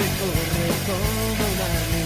y corre como un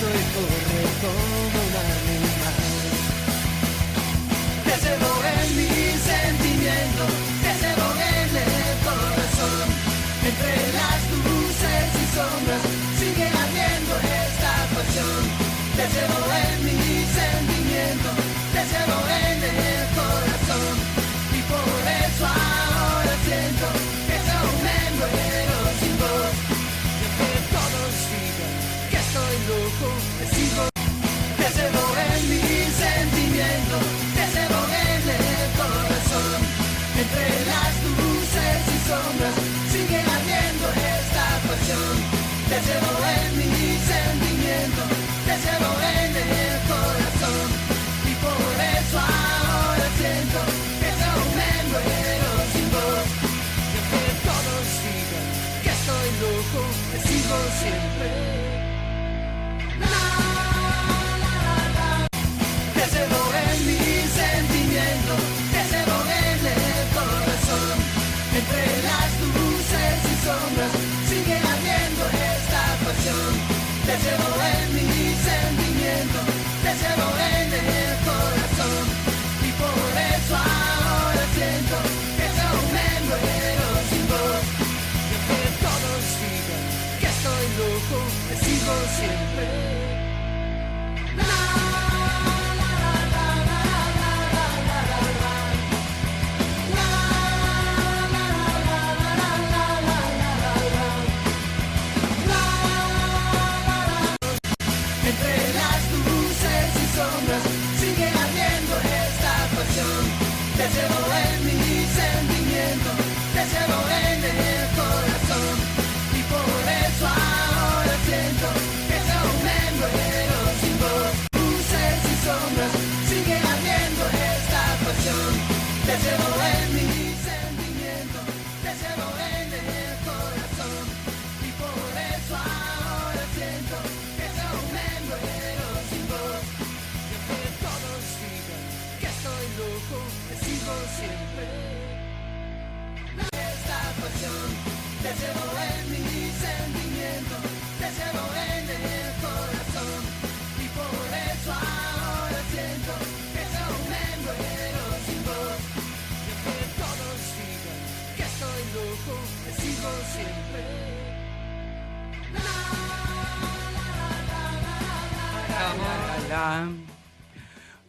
Estás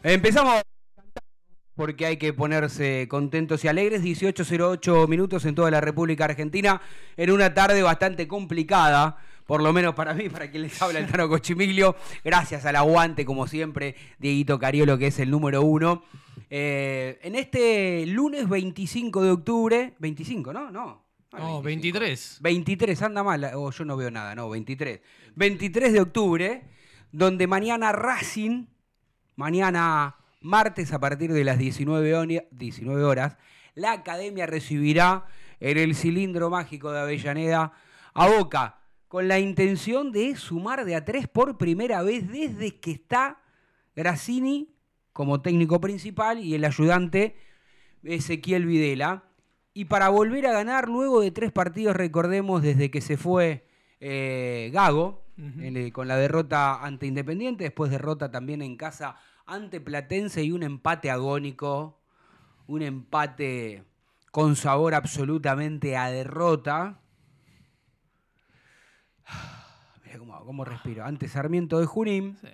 Empezamos porque hay que ponerse contentos y alegres. 18.08 minutos en toda la República Argentina en una tarde bastante complicada, por lo menos para mí, para quien les habla el Tano Cochimiglio. Gracias al aguante, como siempre, Dieguito Cariolo, que es el número uno. Eh, en este lunes 25 de octubre, 25, ¿no? No. No, 23. 23, anda mal, o yo no veo nada, no, 23. 23 de octubre, donde mañana Racing, mañana martes a partir de las 19, honi- 19 horas, la academia recibirá en el cilindro mágico de Avellaneda a Boca, con la intención de sumar de a tres por primera vez desde que está Grassini como técnico principal y el ayudante Ezequiel Videla. Y para volver a ganar luego de tres partidos, recordemos, desde que se fue eh, Gago, el- con la derrota ante Independiente, después derrota también en casa ante Platense y un empate agónico, un empate con sabor absolutamente a derrota. Mira cómo, cómo respiro. Ante Sarmiento de Junín. Sí.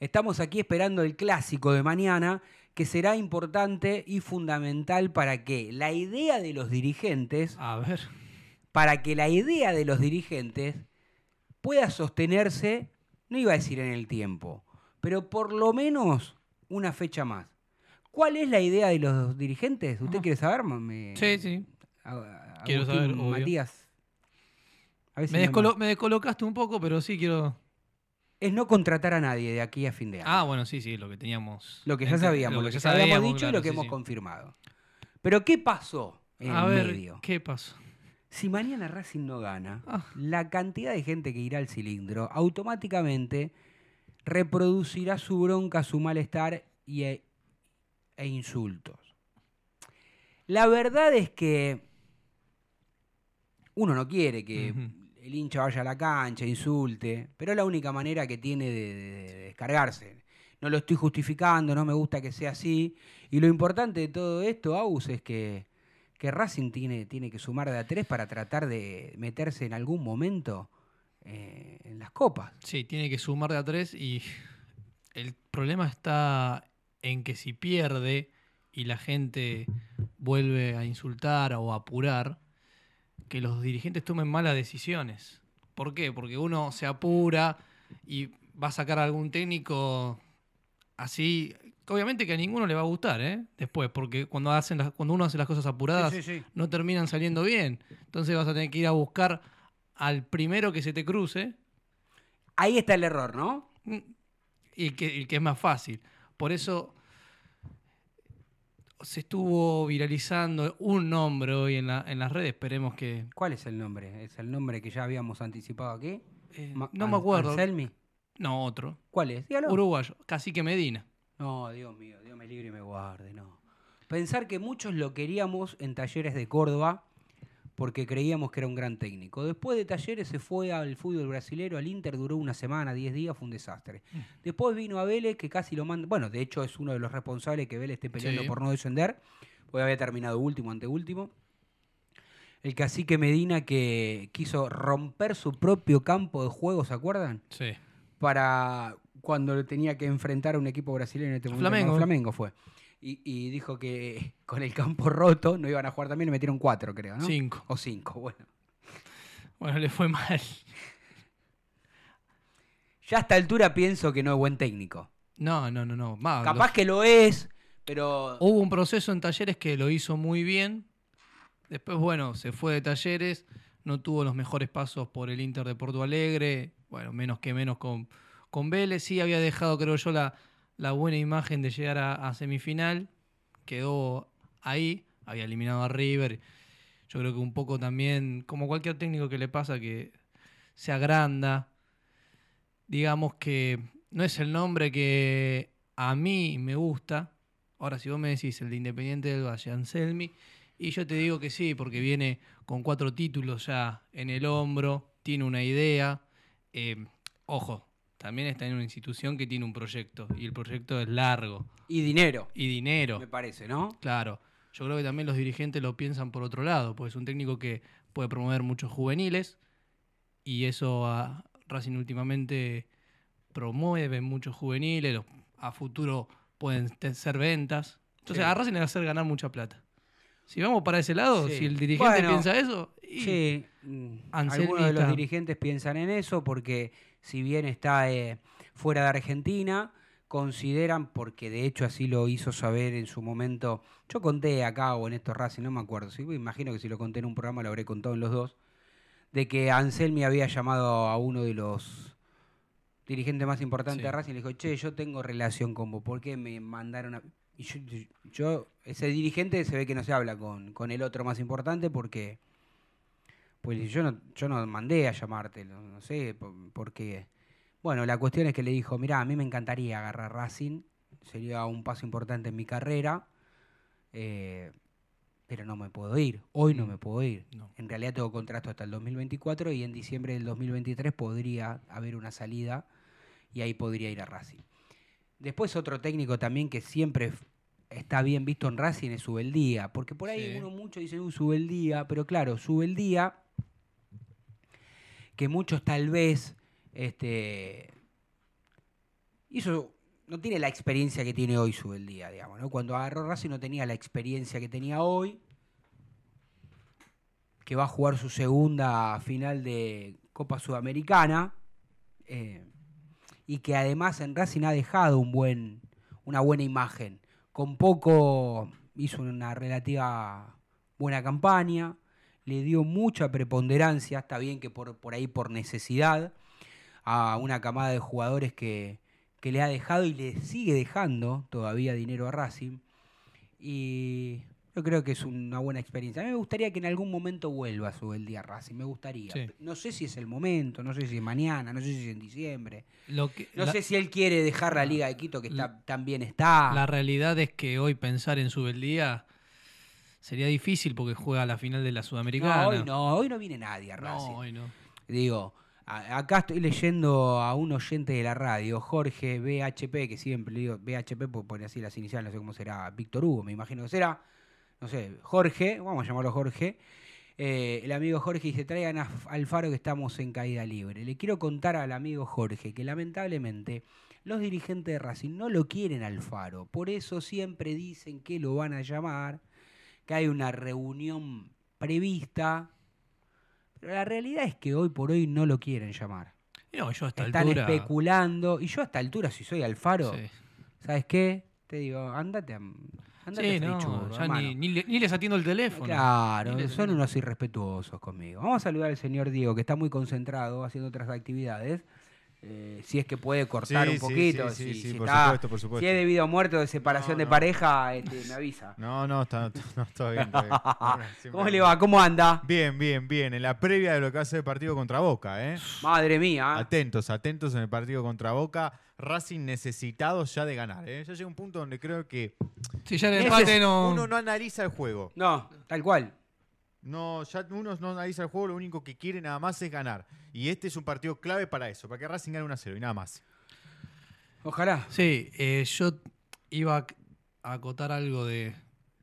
Estamos aquí esperando el clásico de mañana, que será importante y fundamental para que la idea de los dirigentes, A ver. Para que la idea de los dirigentes pueda sostenerse, no iba a decir en el tiempo, pero por lo menos una fecha más. ¿Cuál es la idea de los dirigentes? ¿Usted quiere saber? Me- Sí, sí. Quiero saber, obvio. Matías. A Me, descolo- descolocaste un poco, pero sí quiero. Es no contratar a nadie de aquí a fin de año. Ah, bueno, sí, sí, lo que teníamos. Lo que ya sabíamos, lo que, ya habíamos dicho y lo que sí, hemos sí. confirmado. Pero ¿qué pasó en A el ver, medio? ¿qué pasó? Si mañana Racing no gana, Ah. la cantidad de gente que irá al cilindro automáticamente reproducirá su bronca, su malestar y, e, e insultos. La verdad es que uno no quiere que el hincha vaya a la cancha, insulte, pero es la única manera que tiene de, de- de descargarse. No lo estoy justificando, no me gusta que sea así. Y lo importante de todo esto, Aus, es que, que Racing tiene, tiene que sumar de a tres para tratar de meterse en algún momento eh, en las copas. Sí, tiene que sumar de a tres y el problema está en que si pierde y la gente vuelve a insultar o a apurar, que los dirigentes tomen malas decisiones. ¿Por qué? Porque uno se apura y va a sacar a algún técnico así. Obviamente que a ninguno le va a gustar, ¿eh? Después, porque cuando, hacen las- cuando uno hace las cosas apuradas, no terminan saliendo bien. Entonces vas a tener que ir a buscar al primero que se te cruce Ahí está el error, ¿no? Mm, y que, y que es más fácil. Por eso se estuvo viralizando un nombre hoy en, la- en las redes. Esperemos que. ¿Cuál es el nombre? ¿Es el nombre que ya habíamos anticipado aquí? eh, no me acuerdo. ¿Anselmi? No, otro. ¿Cuál es? Dígalo. Uruguayo. Cacique Medina. No, Dios mío, Dios me libre y me guarde, no. Pensar que muchos lo queríamos en Talleres de Córdoba porque creíamos que era un gran técnico. Después de Talleres se fue al fútbol brasilero, al Inter duró una semana, 10 días, fue un desastre. Mm. Después vino a Vélez que casi lo manda, bueno, de hecho es uno de los responsables que Vélez esté peleando Sí. por no descender, porque había terminado último ante último. El cacique Medina que quiso romper su propio campo de juego, ¿se acuerdan? Sí. para cuando tenía que enfrentar a un equipo brasileño en este momento. Flamengo. no, Flamengo fue. Y, y dijo que con el campo roto no iban a jugar también, le metieron cuatro, creo, ¿no? Cinco. O cinco, bueno. Bueno, le fue mal. Ya a esta altura pienso que no es buen técnico. No, no, no, no. Más, Capaz que lo es, pero Hubo un proceso en Talleres que lo hizo muy bien. Después, bueno, se fue de Talleres. No tuvo los mejores pasos por el Inter de Porto Alegre. Bueno, menos que menos con, con Vélez. Sí había dejado, creo yo, la, buena imagen de llegar a, a semifinal. Quedó ahí. Había eliminado a River. Yo creo que un poco también, como cualquier técnico que le pasa, que se agranda. Digamos que no es el nombre que a mí me gusta. Ahora, si vos me decís el de Independiente del Valle, Anselmi, y yo te digo que sí, porque viene con cuatro títulos ya en el hombro, tiene una idea. eh, ojo, también está en una institución que tiene un proyecto, y el proyecto es largo. y dinero, Y dinero. me parece, ¿no? Claro, yo creo que también los dirigentes lo piensan por otro lado, porque es un técnico que puede promover muchos juveniles y eso a Racing últimamente promueven muchos juveniles, los- a futuro pueden ser ventas. Entonces Sí. a Racing le va a hacer ganar mucha plata. Si vamos para ese lado, Sí. si el dirigente Bueno, piensa eso, y- Sí, mm, algunos de los dirigentes piensan en eso porque si bien está eh, fuera de Argentina, consideran, porque de hecho así lo hizo saber en su momento, yo conté acá o en estos Racing, no me acuerdo, sí, imagino que si lo conté en un programa lo habré contado en los dos, de que Anselmi había llamado a uno de los dirigentes más importantes Sí. de Racing y le dijo, che, yo tengo relación con vos, ¿por qué me mandaron a...? Y yo, yo- ese dirigente se ve que no se habla con, con el otro más importante porque... Pues yo no, yo no mandé a llamarte, no, no sé por, por qué. Bueno, la cuestión es que le dijo, mirá, a mí me encantaría agarrar Racing, sería un paso importante en mi carrera, eh, pero no me puedo ir, hoy no Mm. me puedo ir. No. En realidad tengo contrato hasta el 2024 y en diciembre del 2023 podría haber una salida y ahí podría ir a Racing. Después otro técnico también que siempre está bien visto en Racing es Subeldía, porque por ahí Sí. uno mucho dice, uh, Subeldía, pero claro, Subeldía, que muchos tal vez este, hizo, no tiene la experiencia que tiene hoy Subeldía, digamos, ¿no? Cuando agarró Racing no tenía la experiencia que tenía hoy, que va a jugar su segunda final de Copa Sudamericana, eh, y que además en Racing ha dejado un buen, una buena imagen. Con poco hizo una relativa buena campaña, le dio mucha preponderancia, está bien que por, por ahí por necesidad, a una camada de jugadores que, que le ha dejado y le sigue dejando todavía dinero a Racing. Y yo creo que es una buena experiencia. A mí me gustaría que en algún momento vuelva a el día Racing, me gustaría. Sí. No sé si es el momento, no sé si es mañana, no sé si es en diciembre. lo que, No la, sé si él quiere dejar la Liga de Quito, que está, tan bien está. la realidad es que hoy pensar en su beldía sería difícil porque juega la final de la Sudamericana. no, hoy no, hoy no viene nadie a No, Racing. hoy no. Digo, acá estoy leyendo a un oyente de la radio, Jorge BHP, que siempre le digo BHP porque pone así las iniciales, no sé cómo será, Víctor Hugo, me imagino que será. No sé, Jorge, vamos a llamarlo Jorge. Eh, el amigo Jorge dice, traigan a F- al Faro que estamos en caída libre. Le quiero contar al amigo Jorge que lamentablemente los dirigentes de Racing no lo quieren al Faro. Por eso siempre dicen que lo van a llamar, que hay una reunión prevista. Pero la realidad es que hoy por hoy no lo quieren llamar. No, yo a esta Están altura. especulando. Y yo a esta altura, si soy Alfaro, Sí, ¿sabes qué? Te digo, andate a, andate Sí, a no, ya ni, ni ni les atiendo el teléfono. Claro, les- son unos irrespetuosos conmigo. Vamos a saludar al señor Diego, que está muy concentrado haciendo otras actividades. Eh, si es que puede cortar Sí, un poquito. sí, sí, si, sí, si por está- supuesto, por supuesto. si es debido a muerte o de separación No, de no. pareja, este, me avisa. No, no, está, no, todo bien. Bueno, ¿Cómo le va? ¿Cómo anda? Bien, bien, bien. En la previa de lo que ser el partido contra Boca, ¿eh? Madre mía. Atentos, atentos en el partido contra Boca. Racing necesitado ya de ganar, ¿eh? Ya llega un punto donde creo que Si ya el empate no. uno no analiza el juego. No, tal cual. No, ya uno no analiza el juego, lo único que quiere nada más es ganar. Y este es un partido clave para eso, para que Racing gane 1 a 0 y nada más. Ojalá. Sí, eh, yo iba a acotar algo de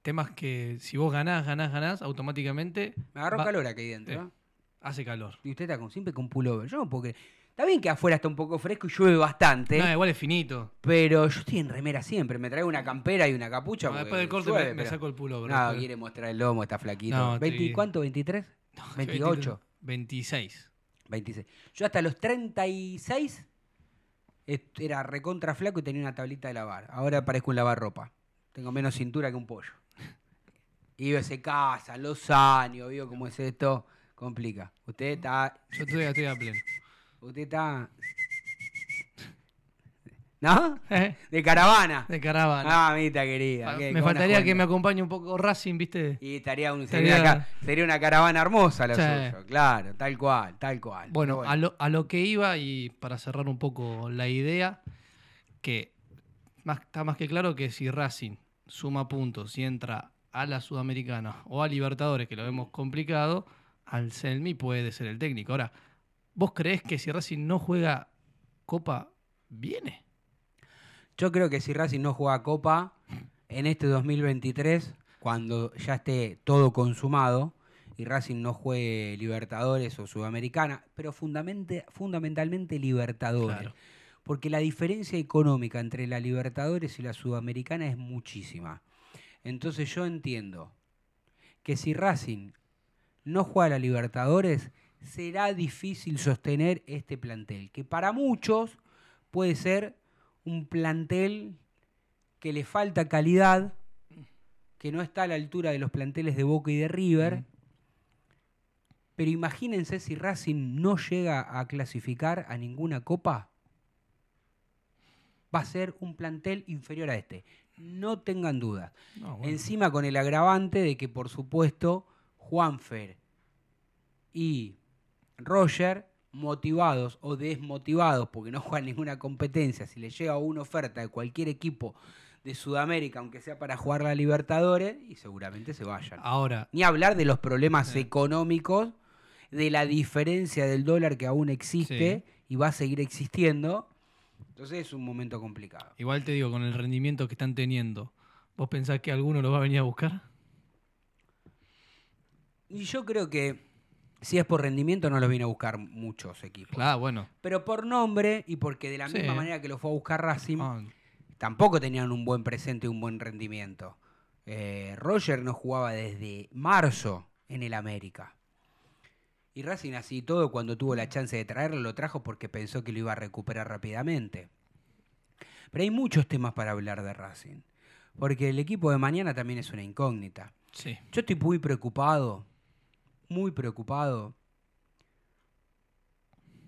temas que si vos ganás, ganás, ganás, automáticamente Me agarró Va- calor aquí dentro. Sí. ¿no? hace calor. Y usted está con, siempre con pullover. Yo no puedo creer. Está bien que afuera está un poco fresco y llueve bastante. No, igual es finito. Pero yo estoy en remera siempre. Me traigo una campera y una capucha. No, después del corte llueve, me, saco el pullover. No, después. quiere mostrar el lomo, está flaquito. No, ¿20 estoy- ¿Cuánto? ¿23? 28. 26. 26. Yo hasta los 36 est- era recontra flaco y tenía una tablita de lavar. Ahora parezco un lavarropa. Tengo menos cintura que un pollo. Y se casan, los años, veo cómo es esto. Complica. Usted está. Yo estoy, estoy a pleno. Usted está. ¿No? De caravana. De caravana. Ah, mamita querida. Qué- me faltaría que me acompañe un poco Racing, ¿viste? Y estaría un, Estaría- sería, una, ca- sería una caravana hermosa la Sí. suya. Claro, tal cual, tal cual. Bueno, A, lo, a lo que iba y para cerrar un poco la idea, que más, está más que claro que si Racing suma puntos y entra a la Sudamericana o a Libertadores, que lo vemos complicado, al Selmi puede ser el técnico. Ahora, ¿vos creés que si Racing no juega Copa, viene? Yo creo que si Racing no juega Copa en este 2023, cuando ya esté todo consumado y Racing no juegue Libertadores o Sudamericana, pero fundamentalmente Libertadores. Claro. porque la diferencia económica entre la Libertadores y la Sudamericana es muchísima. Entonces yo entiendo que si Racing no juega a la Libertadores, será difícil sostener este plantel, que para muchos puede ser un plantel que le falta calidad, que no está a la altura de los planteles de Boca y de River. Pero imagínense si Racing no llega a clasificar a ninguna copa, va a ser un plantel inferior a este. No tengan dudas. No, bueno. Encima con el agravante de que, por supuesto, Juanfer y Roger, motivados o desmotivados porque no juegan ninguna competencia, si les llega una oferta de cualquier equipo de Sudamérica, aunque sea para jugar la Libertadores, y seguramente se vayan. Ahora, Ni hablar de los problemas Sí. económicos, de la diferencia del dólar que aún existe y va a seguir existiendo. Entonces es un momento complicado. igual te digo, con el rendimiento que están teniendo, ¿vos pensás que alguno lo va a venir a buscar? Y yo creo que si es por rendimiento no los viene a buscar muchos equipos. Claro, bueno. Pero por nombre y porque de la Sí. misma manera que lo fue a buscar Racing, Ah, tampoco tenían un buen presente y un buen rendimiento. Eh, Roger no jugaba desde marzo en el América. Y Racing así todo, cuando tuvo la chance de traerlo, lo trajo porque pensó que lo iba a recuperar rápidamente. Pero hay muchos temas para hablar de Racing. Porque el equipo de mañana también es una incógnita. sí. Yo estoy muy preocupado, muy preocupado,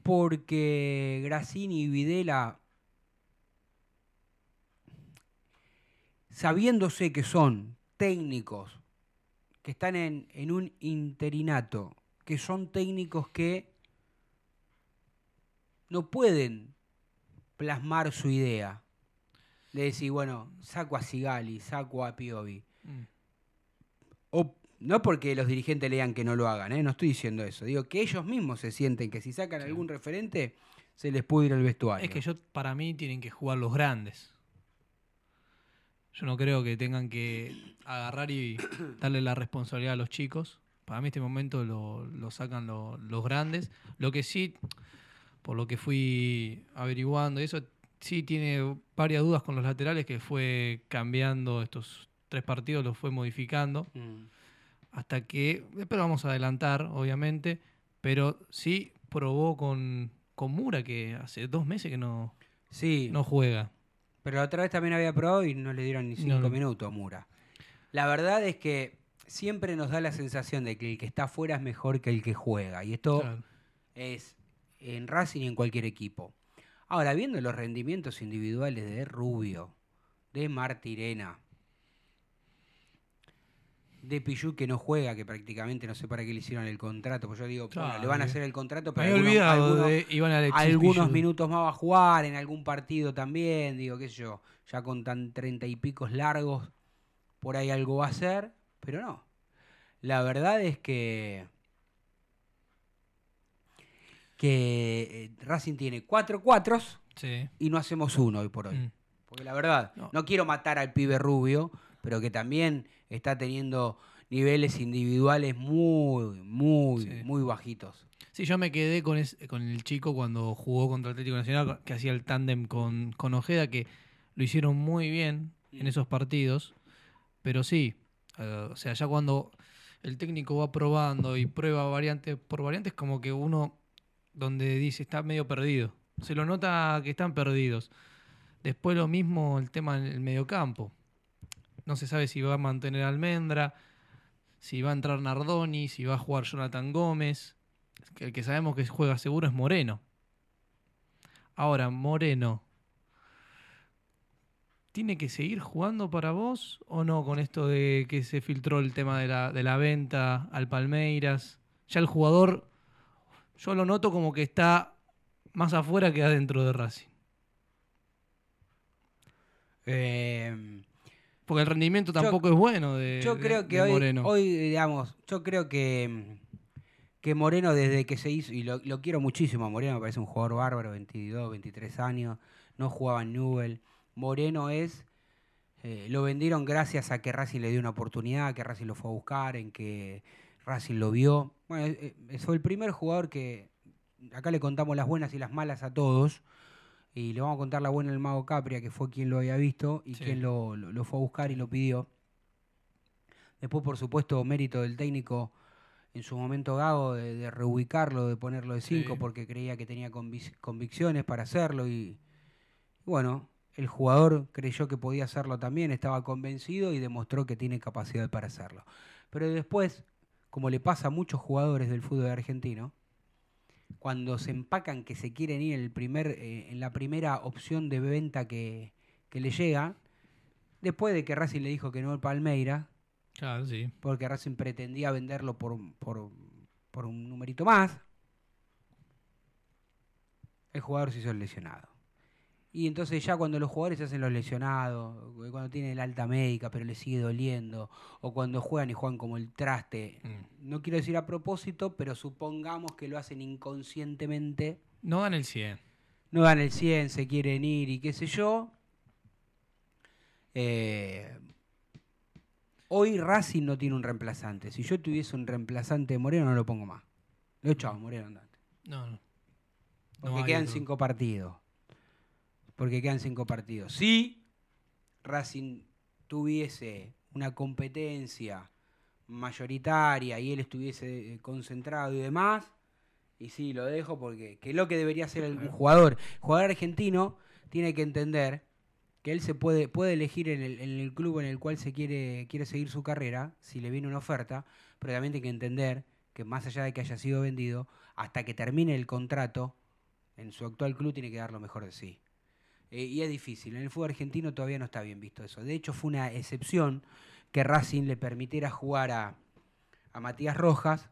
porque Grassini y Videla, sabiéndose que son técnicos, que están en, en un interinato, que son técnicos que no pueden plasmar su idea. De decir, bueno, saco a Sigali, saco a Piovi. Mm. O no porque los dirigentes lean que no lo hagan, ¿eh? no estoy diciendo eso. Digo que ellos mismos se sienten que si sacan algún referente, se les puede ir al vestuario. Es que yo, para mí, tienen que jugar los grandes. Yo no creo que tengan que agarrar y darle la responsabilidad a los chicos. Para mí, este momento lo, lo sacan lo- los grandes. Lo que sí, por lo que fui averiguando, eso sí tiene varias dudas con los laterales que fue cambiando estos tres partidos, los fue modificando Mm. Hasta que, después lo vamos a adelantar, obviamente, pero sí probó con, con Mura, que hace dos meses que no, Sí, no juega. pero la otra vez también había probado y no le dieron ni cinco No, minutos a Mura. La verdad es que siempre nos da la sensación de que el que está afuera es mejor que el que juega. Y esto Claro. es en Racing y en cualquier equipo. Ahora, viendo los rendimientos individuales de Rubio, de Martirena, de Pichu que no juega, que prácticamente no sé para qué le hicieron el contrato, pues yo digo, bueno, le van a hacer el contrato, pero algunos, algunos- de Iván Alexis algunos Pichud. minutos más va a jugar, en algún partido también, digo, qué sé yo, ya con tan treinta y picos largos, por ahí algo va a hacer, pero no. La verdad es que que eh, Racing tiene cuatro cuatros Sí. y no hacemos uno hoy por hoy. Mm. Porque la verdad, No. no. quiero matar al pibe rubio, pero que también está teniendo niveles individuales muy, muy, Sí. muy bajitos. Sí, yo me quedé con, es- con el chico cuando jugó contra Atlético Nacional, que hacía el tándem con, con Ojeda, que lo hicieron muy bien en Mm. esos partidos. Pero sí, eh, o sea, ya cuando el técnico va probando y prueba variante por variantes, como que uno donde dice está medio perdido. Se lo nota que están perdidos. Después lo mismo el tema en el mediocampo. No se sabe si va a mantener Almendra, si va a entrar Nardoni, si va a jugar Jonathan Gómez. El que sabemos que juega seguro es Moreno. Ahora, Moreno. ¿Tiene que seguir jugando para vos o no con esto de que se filtró el tema de la, de la venta al Palmeiras? Ya el jugador, yo lo noto como que está más afuera que adentro de Racing. Eh, Porque el rendimiento Yo- tampoco es bueno de, yo creo de que hoy, Moreno. hoy, digamos, yo creo que, que Moreno desde que se hizo, y lo, lo quiero muchísimo, a Moreno me parece un jugador bárbaro, 22, 23 años, no jugaba en Newell. Moreno es, eh, lo vendieron gracias a que Racing le dio una oportunidad, que Racing lo fue a buscar, en que Racing lo vio. Bueno, eh, eh, fue el primer jugador que, acá le contamos las buenas y las malas a todos, Y le vamos a contar la buena del mago Capria, que fue quien lo había visto y Sí. quien lo, lo- lo fue a buscar y lo pidió. Después, por supuesto, mérito del técnico en su momento Gago de, de reubicarlo, de ponerlo de 5, Sí. porque creía que tenía convic- convicciones para hacerlo. Y, bueno, el jugador creyó que podía hacerlo también, estaba convencido y demostró que tiene capacidad para hacerlo. Pero después, como le pasa a muchos jugadores del fútbol argentino, cuando se empacan que se quieren ir en, el primer, eh, en la primera opción de venta que, que le llega, después de que Racing le dijo que no al Palmeira, Claro, sí. porque Racing pretendía venderlo por, por, por un numerito más, el jugador se hizo lesionado. Y entonces ya cuando los jugadores se hacen los lesionados, cuando tienen el alta médica pero le sigue doliendo, o cuando juegan y juegan como el traste, Mm. no quiero decir a propósito, pero supongamos que lo hacen inconscientemente, No dan el 100. no dan el 100, se quieren ir y qué sé yo. Eh, hoy Racing no tiene un reemplazante. Si yo tuviese un reemplazante de Moreno, no lo pongo más. Lo echaba Moreno, andate. No, no. Porque quedan otro. cinco partidos. Porque quedan cinco partidos. Si Racing tuviese una competencia mayoritaria y él estuviese eh, concentrado y demás, y sí, lo dejo porque que es lo que debería hacer el jugador. El jugador argentino tiene que entender que él se puede, puede elegir en el, en el club en el cual se quiere, quiere seguir su carrera, si le viene una oferta, pero también tiene que entender que más allá de que haya sido vendido, hasta que termine el contrato, en su actual club tiene que dar lo mejor de sí. Eh, y es difícil, en el fútbol argentino todavía no está bien visto eso. De hecho, fue una excepción que Racing le permitiera jugar a, a Matías Rojas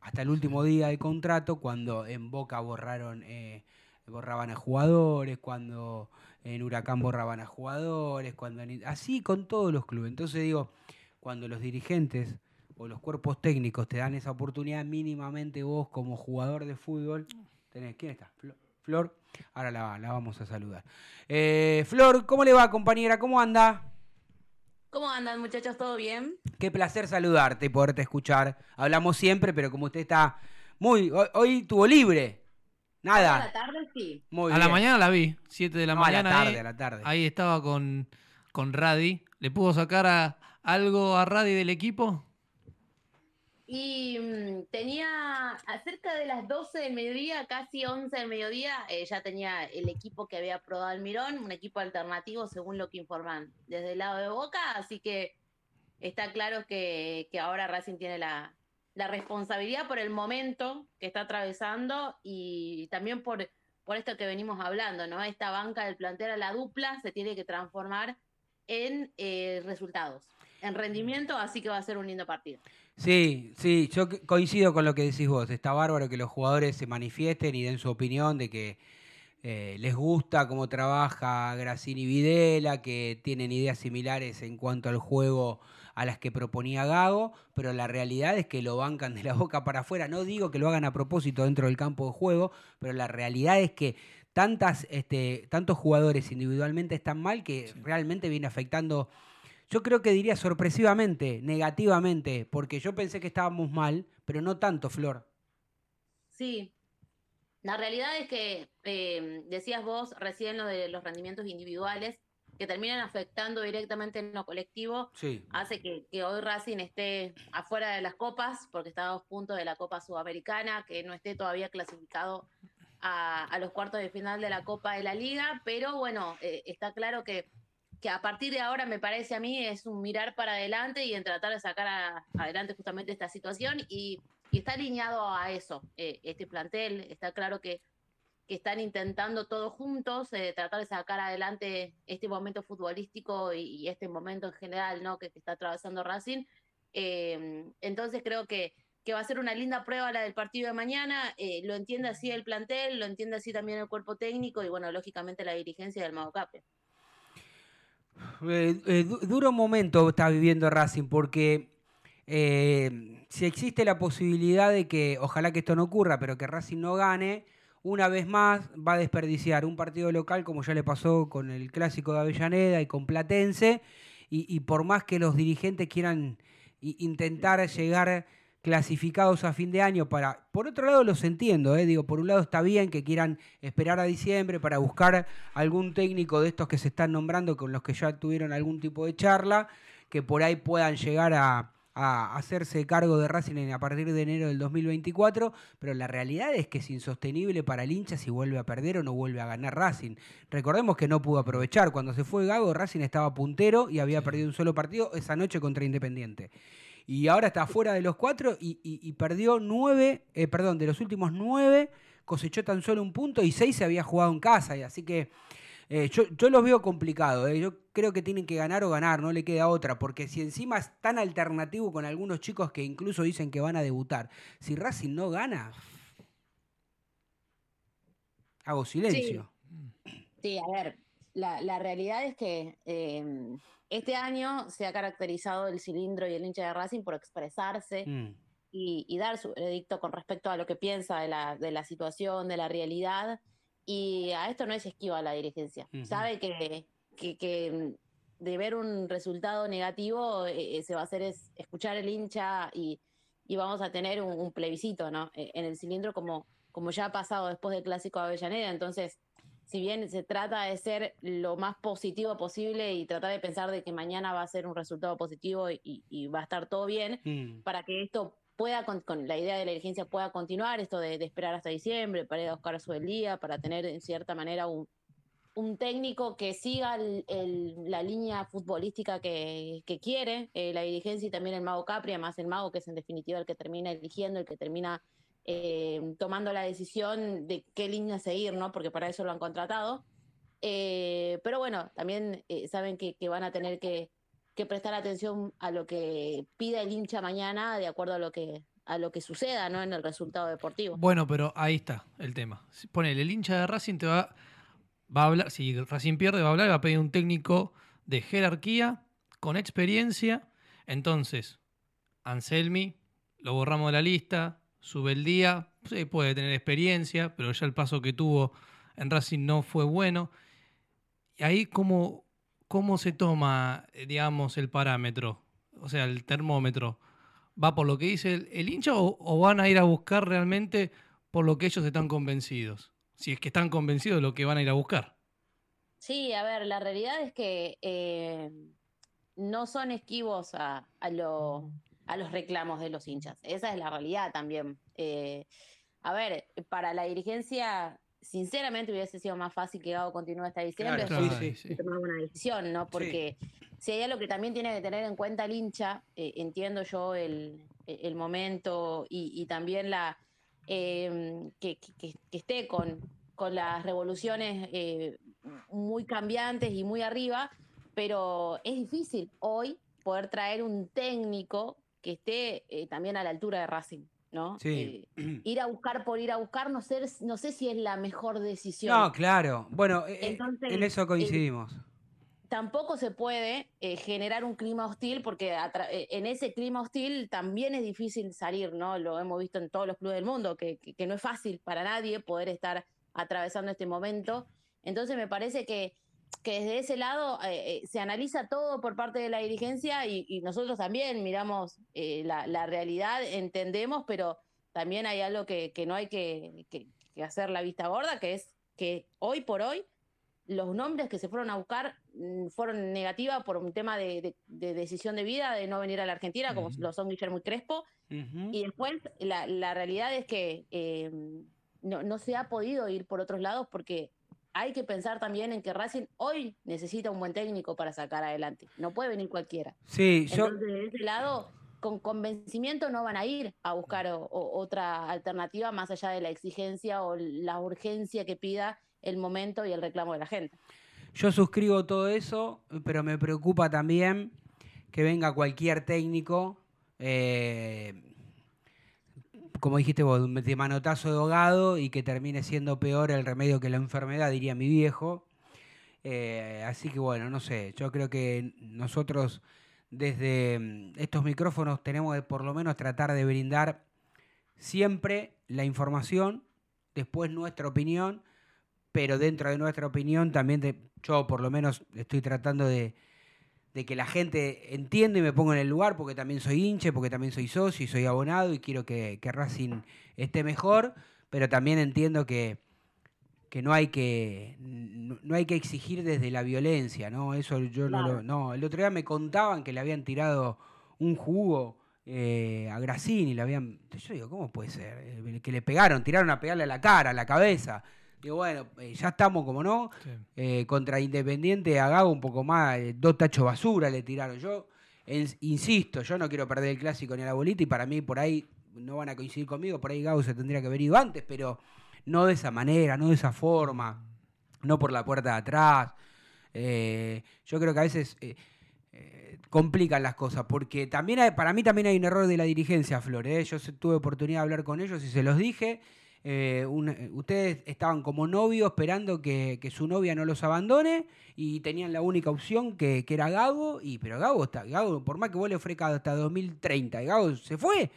hasta el último día de contrato, cuando en Boca borraron, eh, borraban a jugadores, cuando en Huracán borraban a jugadores, cuando en- así con todos los clubes. Entonces digo, cuando los dirigentes o los cuerpos técnicos te dan esa oportunidad, mínimamente vos como jugador de fútbol, tenés, ¿quién está? Flo- Flor, ahora la, la vamos a saludar. Eh, Flor, ¿cómo le va compañera? ¿Cómo anda? ¿Cómo andan muchachos? ¿Todo bien? Qué placer saludarte y poderte escuchar. Hablamos siempre, pero como usted está muy... Hoy, hoy tuvo libre. A la Nada. tarde sí. Muy a la mañana la vi, 7 de la No, a la mañana. tarde, ahí, a la tarde. ahí estaba con, con Radi. ¿Le pudo sacar a- algo a Radi del equipo? Y mm, tenía cerca de las 12 del mediodía, casi 11 del mediodía, eh, ya tenía el equipo que había probado el Mirón, un equipo alternativo según lo que informan desde el lado de Boca, así que está claro que, que ahora Racing tiene la, la responsabilidad por el momento que está atravesando y también por, por esto que venimos hablando, ¿no? Esta banca del plantel a la dupla se tiene que transformar en eh, resultados, en rendimiento, así que va a ser un lindo partido. Sí, sí, yo co- coincido con lo que decís vos. Está bárbaro que los jugadores se manifiesten y den su opinión de que eh, les gusta cómo trabaja Gracini Videla, que tienen ideas similares en cuanto al juego a las que proponía Gago, pero la realidad es que lo bancan de la boca para afuera. No digo que lo hagan a propósito dentro del campo de juego, pero la realidad es que tantas, este, tantos jugadores individualmente están mal que realmente viene afectando yo creo que diría sorpresivamente, negativamente, porque yo pensé que estábamos mal, pero no tanto, Flor. Sí. La realidad es que eh, decías vos recién lo de los rendimientos individuales que terminan afectando directamente en lo colectivo, Sí. hace que, que hoy Racing esté afuera de las copas, porque está a dos puntos de la Copa Sudamericana, que no esté todavía clasificado a, a los cuartos de final de la Copa de la Liga, pero bueno, eh, está claro que, que a partir de ahora me parece a mí es un mirar para adelante y en tratar de sacar adelante justamente esta situación y, está alineado a eso, eh, este plantel, está claro que que están intentando todos juntos eh, tratar de sacar adelante este momento futbolístico y, este momento en general ¿no? que, está atravesando Racing. Eh, entonces creo que, que va a ser una linda prueba la del partido de mañana. eh, lo entiende así el plantel, lo entiende así también el cuerpo técnico y bueno, lógicamente la dirigencia del Mago Capria. Eh, eh, du- duro momento está viviendo Racing porque eh, si existe la posibilidad de que, ojalá que esto no ocurra, pero que Racing no gane, una vez más va a desperdiciar un partido local como ya le pasó con el clásico de Avellaneda y con Platense, y, por más que los dirigentes quieran intentar llegar clasificados a fin de año para por otro lado los entiendo eh, digo por un lado está bien que quieran esperar a diciembre para buscar algún técnico de estos que se están nombrando con los que ya tuvieron algún tipo de charla que por ahí puedan llegar a, a hacerse cargo de Racing en- a partir de enero del 2024 pero la realidad es que es insostenible para el hincha si vuelve a perder o no vuelve a ganar Racing. Recordemos que no pudo aprovechar. Cuando se fue Gago Racing estaba puntero y había perdido un solo partido esa noche contra Independiente y ahora está fuera de los cuatro y, perdió nueve, eh, perdón, de los últimos nueve cosechó tan solo un punto y seis se había jugado en casa. Y así que eh, yo, yo los veo complicado. eh. Yo creo que tienen que ganar o ganar, no le queda otra. Porque si encima es tan alternativo con algunos chicos que incluso dicen que van a debutar, si Racing no gana, hago silencio. Sí, a ver, la, la realidad es que eh, este año se ha caracterizado el cilindro y el hincha de Racing por expresarse Mm, y, y dar su veredicto con respecto a lo que piensa de la, de la situación, de la realidad. Y a esto no es esquiva la dirigencia. Sabe que, que, que de ver un resultado negativo eh, eh, se va a hacer es escuchar el hincha y, y vamos a tener un, un plebiscito ¿no? Eh, en el cilindro como, como ya ha pasado después del clásico de Avellaneda. Entonces, si bien se trata de ser lo más positivo posible y tratar de pensar de que mañana va a ser un resultado positivo y- va a estar todo bien, mm. para que esto pueda, con, con la idea de la dirigencia pueda continuar, esto de, de esperar hasta diciembre para ir a buscar a su del día, para tener en cierta manera un, un técnico que siga el- el- la línea futbolística que, que quiere eh, la dirigencia y también el mago Capri, además el mago que es en definitiva el que termina eligiendo, el que termina eh, tomando la decisión de qué línea seguir, ¿no? Porque para eso lo han contratado. Eh, pero bueno, también eh, saben que, que van a tener que, que prestar atención a lo que pida el hincha mañana de acuerdo a lo que a lo que suceda ¿no? en el resultado deportivo. Bueno, pero ahí está el tema. Ponele, el hincha de Racing te va, va a hablar, si Racing pierde, va a hablar, va a pedir un técnico de jerarquía, con experiencia. Entonces, Anselmi, lo borramos de la lista, sube el día, sí, puede tener experiencia, pero ya el paso que tuvo en Racing no fue bueno. Y ahí, ¿cómo, cómo se toma, eh, digamos, el parámetro? O sea, el termómetro. ¿Va por lo que dice el, hincha o, o van a ir a buscar realmente por lo que ellos están convencidos? Si es que están convencidos de lo que van a ir a buscar. Sí, a ver, la realidad es que eh, no son esquivos a, a, lo- a los reclamos de los hinchas. Esa es la realidad también. Eh, a ver, para la dirigencia, sinceramente hubiese sido más fácil que Gago continúe hasta diciembre. Claro, sí, sí. tomar una decisión, ¿no? Porque si hay algo que también tiene que tener en cuenta el hincha, eh, entiendo yo el, el momento y, y también la eh, que- que- que esté con, con las revoluciones eh, muy cambiantes y muy arriba, pero es difícil hoy poder traer un técnico que esté eh, también a la altura de Racing, ¿no? Sí. Eh, ir a buscar por ir a buscar, no sé, no sé si es la mejor decisión No, claro. Bueno, eh, Entonces, en eso coincidimos. tampoco se puede eh, generar un clima hostil porque en ese clima hostil también es difícil salir, ¿no? Lo hemos visto en todos los clubes del mundo, que, que- que no es fácil para nadie poder estar atravesando este momento. Entonces me parece que, que desde ese lado eh, eh, se analiza todo por parte de la dirigencia y, y nosotros también miramos eh, la, la realidad, entendemos, pero también hay algo que, que no hay que, que- que hacer la vista gorda, que es que hoy por hoy los nombres que se fueron a buscar mm, fueron negativas por un tema de, de- de decisión de vida, de no venir a la Argentina, como lo son Guillermo y Crespo. Y después la, la realidad es que eh, no, no se ha podido ir por otros lados porque hay que pensar también en que Racing hoy necesita un buen técnico para sacar adelante. No puede venir cualquiera. Sí, yo, Entonces, de ese lado, con convencimiento no van a ir a buscar o- o- otra alternativa más allá de la exigencia o la urgencia que pida el momento y el reclamo de la gente. Yo suscribo todo eso, pero me preocupa también que venga cualquier técnico, eh, como dijiste vos, de manotazo de ahogado y que termine siendo peor el remedio que la enfermedad, diría mi viejo. Eh, así que bueno, no sé, yo creo que nosotros desde mm, estos micrófonos tenemos que por lo menos tratar de brindar siempre la información, después nuestra opinión, pero dentro de nuestra opinión también te- yo por lo menos estoy tratando de, de que la gente entiende y me pongo en el lugar porque también soy hinche, porque también soy socio y soy abonado y quiero que, que Racing esté mejor, pero también entiendo que, que no hay que no, hay que exigir desde la violencia, ¿no? Eso yo no lo. No, el otro día me contaban que le habían tirado un jugo eh, a Grassini, le habían. Yo digo, ¿cómo puede ser? Eh, Que le pegaron, tiraron a pegarle a la cara, a la cabeza. Digo, bueno, eh, ya estamos como no. Sí. Eh, contra Independiente a Gago un poco más, eh, dos tachos basura le tiraron. Yo en- insisto, yo no quiero perder el clásico ni a la bolita y para mí por ahí no van a coincidir conmigo, por ahí Gago se tendría que haber ido antes, pero no de esa manera, no de esa forma, no por la puerta de atrás. Eh, yo creo que a veces complican las cosas, porque también hay- para mí también hay un error de la dirigencia, Flor. ¿eh? Yo tuve oportunidad de hablar con ellos y se los dije. Eh, ustedes estaban como novios esperando que, su novia no los abandone y tenían la única opción que, era Gago, y pero Gago está, Gago, por más que vos le ofrezcas hasta 2030, y Gago se fue.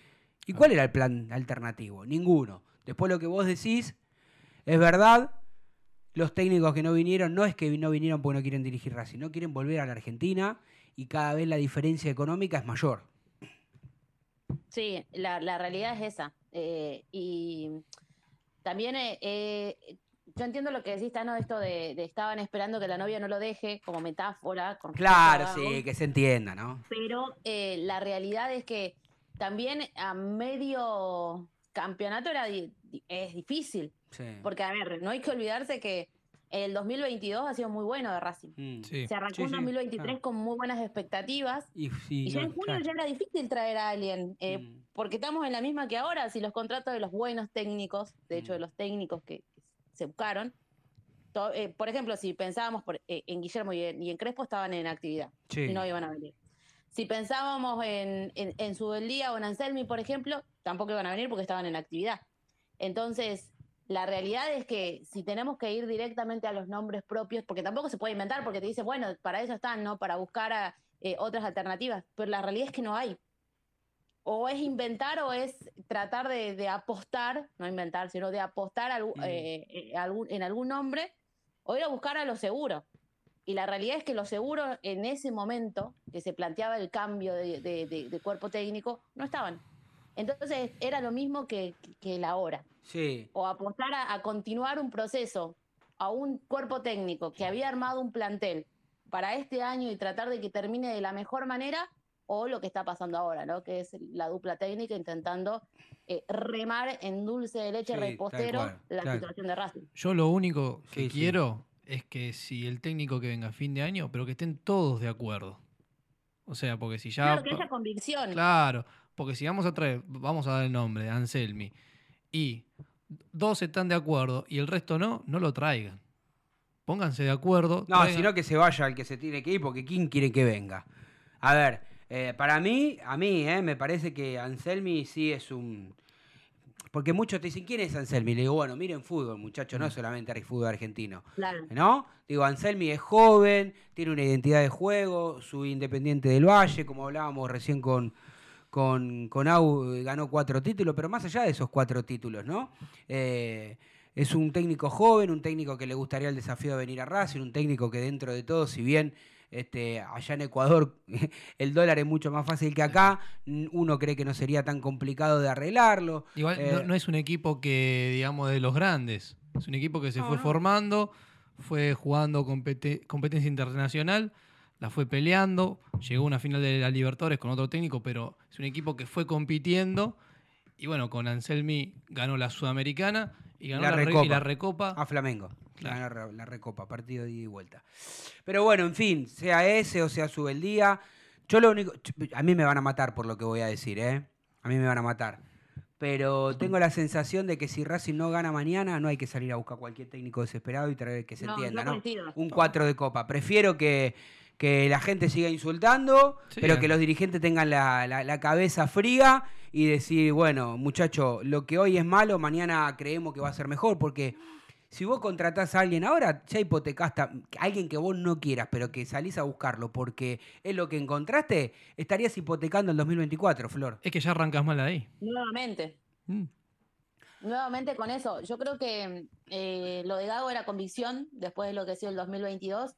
¿Y cuál era el plan alternativo? Ninguno. Después lo que vos decís es verdad. Los técnicos que no vinieron no es que no vinieron porque no quieren dirigir Racing, no quieren volver a la Argentina y cada vez la diferencia económica es mayor. Sí, la, la realidad es esa. Eh, y también eh, eh, yo entiendo lo que decís, Tano, esto de, de estaban esperando que la novia no lo deje como metáfora. con Claro, sí, que se entienda, ¿no? Pero eh, la realidad es que también a medio campeonato era es difícil. Sí. Porque, a ver, no hay que olvidarse que el 2022 ha sido muy bueno de Racing. Mm. Sí. Se arrancó Sí, en sí, 2023 claro. con muy buenas expectativas. Y, sí, Y ya no, en junio claro. ya era difícil traer a alguien. eh, Mm. porque estamos en la misma que ahora, si los contratos de los buenos técnicos, de hecho Mm. de los técnicos que se buscaron, to- eh, por ejemplo, si pensábamos por- eh, en Guillermo y en, y en Crespo estaban en actividad Sí. y no iban a venir. Si pensábamos en, en, en Subeldía o en Anselmi, por ejemplo, tampoco iban a venir porque estaban en actividad. Entonces, la realidad es que si tenemos que ir directamente a los nombres propios, porque tampoco se puede inventar, porque te dice, bueno, para eso están, ¿no? Para buscar a, eh, otras alternativas, pero la realidad es que no hay. O es inventar o es tratar de, de apostar, no inventar, sino de apostar Mm. eh, eh, en algún nombre, o ir a buscar a lo seguro. Y la realidad es que lo seguro en ese momento que se planteaba el cambio de, de- de- de cuerpo técnico, no estaban. Entonces era lo mismo que, que la hora. Sí. O apostar a, a continuar un proceso a un cuerpo técnico que había armado un plantel para este año y tratar de que termine de la mejor manera, o lo que está pasando ahora, ¿no? Que es la dupla técnica intentando eh, remar en dulce de leche Sí, repostero cual, la claro. situación de Racing. Yo lo único que Sí, sí. quiero es que si el técnico que venga a fin de año, pero que estén todos de acuerdo. O sea, porque si ya. Claro, que haya convicción. Claro, porque si vamos a traer, vamos a dar el nombre de Anselmi, y dos están de acuerdo y el resto no, no lo traigan. Pónganse de acuerdo. No, traigan- sino que se vaya el que se tiene que ir, porque ¿quién quiere que venga? A ver, eh, para mí, a mí, eh, me parece que Anselmi sí es un... Porque muchos te dicen, ¿quién es Anselmi? Le digo, bueno, miren fútbol, muchachos, no solamente hay fútbol argentino. Claro. ¿No? Digo, Anselmi es joven, tiene una identidad de juego, su Independiente del Valle, como hablábamos recién con, con, con Au, eh, ganó cuatro títulos, pero más allá de esos cuatro títulos, ¿no? Eh, es un técnico joven, un técnico que le gustaría el desafío de venir a Racing, un técnico que dentro de todo, si bien este, allá en Ecuador el dólar es mucho más fácil que acá, uno cree que no sería tan complicado de arreglarlo. Igual Eh, no, no es un equipo que, digamos, de los grandes. Es un equipo que se No, fue no. formando, fue jugando compete- competencia internacional, la fue peleando, llegó a una final de la Libertadores con otro técnico, pero es un equipo que fue compitiendo. Y bueno, con Anselmi ganó la Sudamericana y ganó La la, re- y Recopa. la Recopa. A Flamengo. Claro. La, re- la recopa, partido de ida y vuelta. Pero bueno, en fin, sea ese o sea su el día. Yo lo único. A mí me van a matar por lo que voy a decir, ¿eh? A mí me van a matar. Pero tengo la sensación de que si Racing no gana mañana, no hay que salir a buscar cualquier técnico desesperado y traer que se No, entienda, ¿no? Un 4 de copa. Prefiero que, que la gente siga insultando, Sí, pero eh. que los dirigentes tengan la, la- la cabeza fría y decir, bueno, muchacho, lo que hoy es malo, mañana creemos que va a ser mejor, porque si vos contratás a alguien ahora, ya hipotecaste a alguien que vos no quieras, pero que salís a buscarlo porque es lo que encontraste, estarías hipotecando el 2024, Flor. Es que ya arrancas mal ahí. Nuevamente. Mm. Nuevamente con eso, yo creo que eh, lo de Gago era convicción después de lo que ha sido el 2022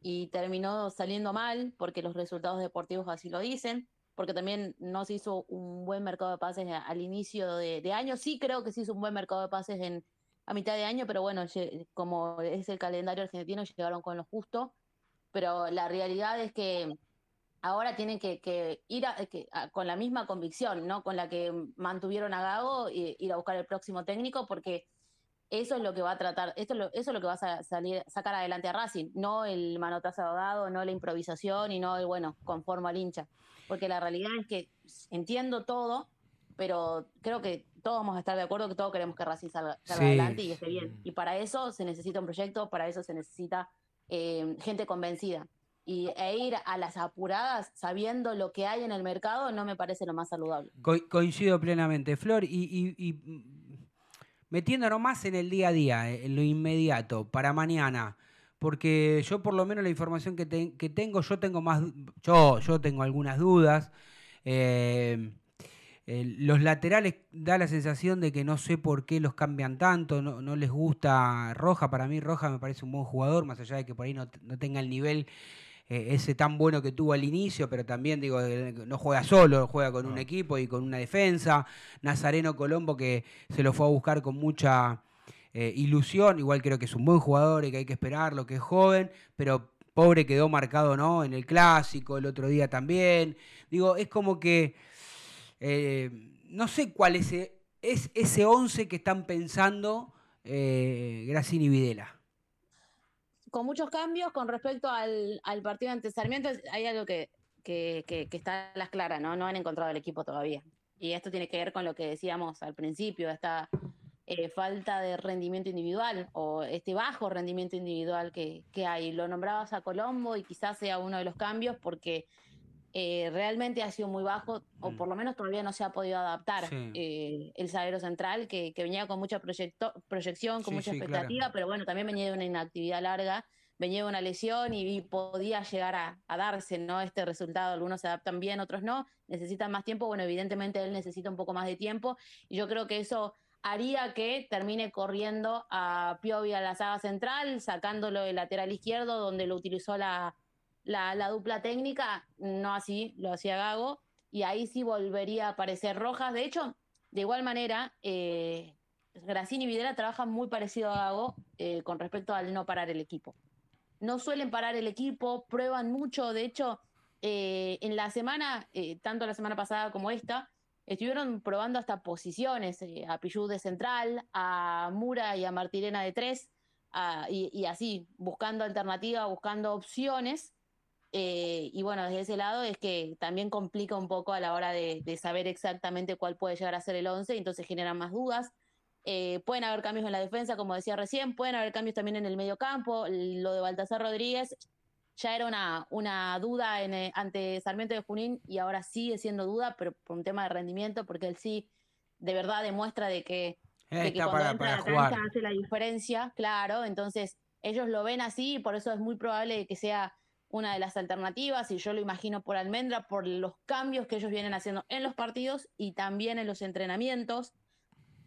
y terminó saliendo mal porque los resultados deportivos así lo dicen, porque también no se hizo un buen mercado de pases al inicio de, de año. Sí creo que se hizo un buen mercado de pases en, a mitad de año, pero bueno, como es el calendario argentino, llegaron con lo justo. Pero la realidad es que ahora tienen que, que ir a- que- a- con la misma convicción, ¿no? Con la que mantuvieron a Gago, y, ir a buscar el próximo técnico, porque eso es lo que va a tratar, esto es lo, eso es lo que va a sa- salir, sacar adelante a Racing, no el manotazo dado, no la improvisación y no el, bueno, conformo al hincha. Porque la realidad es que entiendo todo, pero creo que todos vamos a estar de acuerdo que todos queremos que Racing salga, salga Sí. adelante y esté bien. Y para eso se necesita un proyecto, para eso se necesita eh, gente convencida. Y, e ir a las apuradas sabiendo lo que hay en el mercado no me parece lo más saludable. Co- coincido plenamente, Flor, y, y- y, metiéndonos más en el día a día, eh, en lo inmediato, para mañana, porque yo por lo menos la información que, que tengo, yo tengo más, yo, yo tengo algunas dudas. eh, los laterales da la sensación de que no sé por qué los cambian tanto, no, les gusta Roja, para mí Roja me parece un buen jugador, más allá de que por ahí no tenga el nivel eh, ese tan bueno que tuvo al inicio, pero también digo, no juega solo, juega con un equipo y con una defensa. Nazareno Colombo que se lo fue a buscar con mucha eh, ilusión, igual creo que es un buen jugador y que hay que esperarlo, que es joven, pero pobre quedó marcado no en el clásico, el otro día también. Digo, es como que eh, no sé cuál es, es ese 11 que están pensando Gracini y Videla. Con muchos cambios con respecto al, partido ante Sarmiento, hay algo que está a las claras, ¿no? No han encontrado el equipo todavía. Y esto tiene que ver con lo que decíamos al principio, esta eh, falta de rendimiento individual o este bajo rendimiento individual que, que hay. Lo nombrabas a Colombo y quizás sea uno de los cambios porque eh, realmente ha sido muy bajo, o Mm. por lo menos todavía no se ha podido adaptar Sí. eh, el zaguero central, que, que venía con mucha proyecto- proyección, con Sí, mucha sí, claro. expectativa, pero bueno, también venía de una inactividad larga, venía de una lesión y, y podía llegar a, a darse ¿no? este resultado. Algunos se adaptan bien, otros no, necesitan más tiempo. Bueno, evidentemente él necesita un poco más de tiempo y yo creo que eso haría que termine corriendo a Piovi a la saga central, sacándolo del lateral izquierdo, donde lo utilizó la, la, la dupla técnica, no así, lo hacía Gago, y ahí sí volvería a aparecer Rojas. De hecho, de igual manera, eh, y Videla trabajan muy parecido a Gago eh, con respecto al no parar el equipo. No suelen parar el equipo, prueban mucho, de hecho, eh, en la semana, eh, tanto la semana pasada como esta, estuvieron probando hasta posiciones, a Pichu de central, a Mura y a Martirena de tres, a- y, y así, buscando alternativas, buscando opciones. Eh, y bueno, desde ese lado es que también complica un poco a la hora de, de saber exactamente cuál puede llegar a ser el 11, entonces generan más dudas. Eh, pueden haber cambios en la defensa, como decía recién, pueden haber cambios también en el medio campo. Lo de Baltasar Rodríguez ya era una, una duda en, eh, ante Sarmiento de Junín y ahora sigue siendo duda, pero por un tema de rendimiento, porque él sí de verdad demuestra de que, de que cuando para, entra para la jugar. hace la diferencia, claro, entonces ellos lo ven así y por eso es muy probable que sea una de las alternativas y yo lo imagino por Almendra por los cambios que ellos vienen haciendo en los partidos y también en los entrenamientos.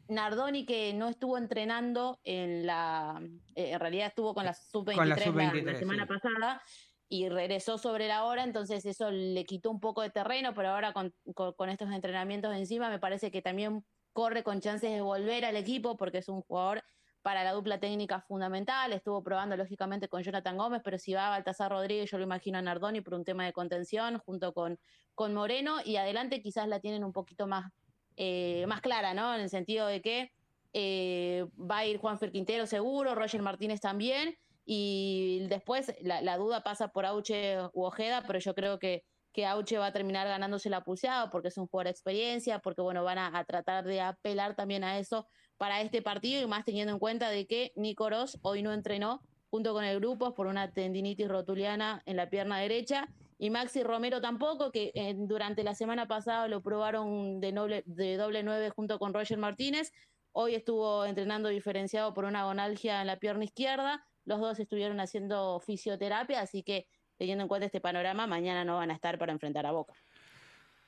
Nardoni que no estuvo entrenando en la, eh, en realidad estuvo con la sub-23 Con la la, sub-23, la semana sí. pasada y regresó sobre la hora, entonces eso le quitó un poco de terreno, pero ahora con, con- con estos entrenamientos encima me parece que también corre con chances de volver al equipo porque es un jugador para la dupla técnica fundamental, estuvo probando lógicamente con Jonathan Gómez, pero si va a Baltasar Rodríguez yo lo imagino a Nardoni por un tema de contención junto con, con Moreno y adelante quizás la tienen un poquito más, eh, más clara, ¿no? En el sentido de que eh, va a ir Juanfer Quintero seguro, Roger Martínez también, y después la, la duda pasa por Auche u Ojeda, pero yo creo que, que Auche va a terminar ganándose la pulseada porque es un jugador de experiencia, porque bueno, van a, a tratar de apelar también a eso para este partido y más teniendo en cuenta de que Nico Ross hoy no entrenó junto con el grupo por una tendinitis rotuliana en la pierna derecha y Maxi Romero tampoco, que eh, durante la semana pasada lo probaron de, noble, de doble nueve junto con Roger Martínez. Hoy estuvo entrenando diferenciado por una gonalgia en la pierna izquierda. Los dos estuvieron haciendo fisioterapia, así que teniendo en cuenta este panorama, mañana no van a estar para enfrentar a Boca.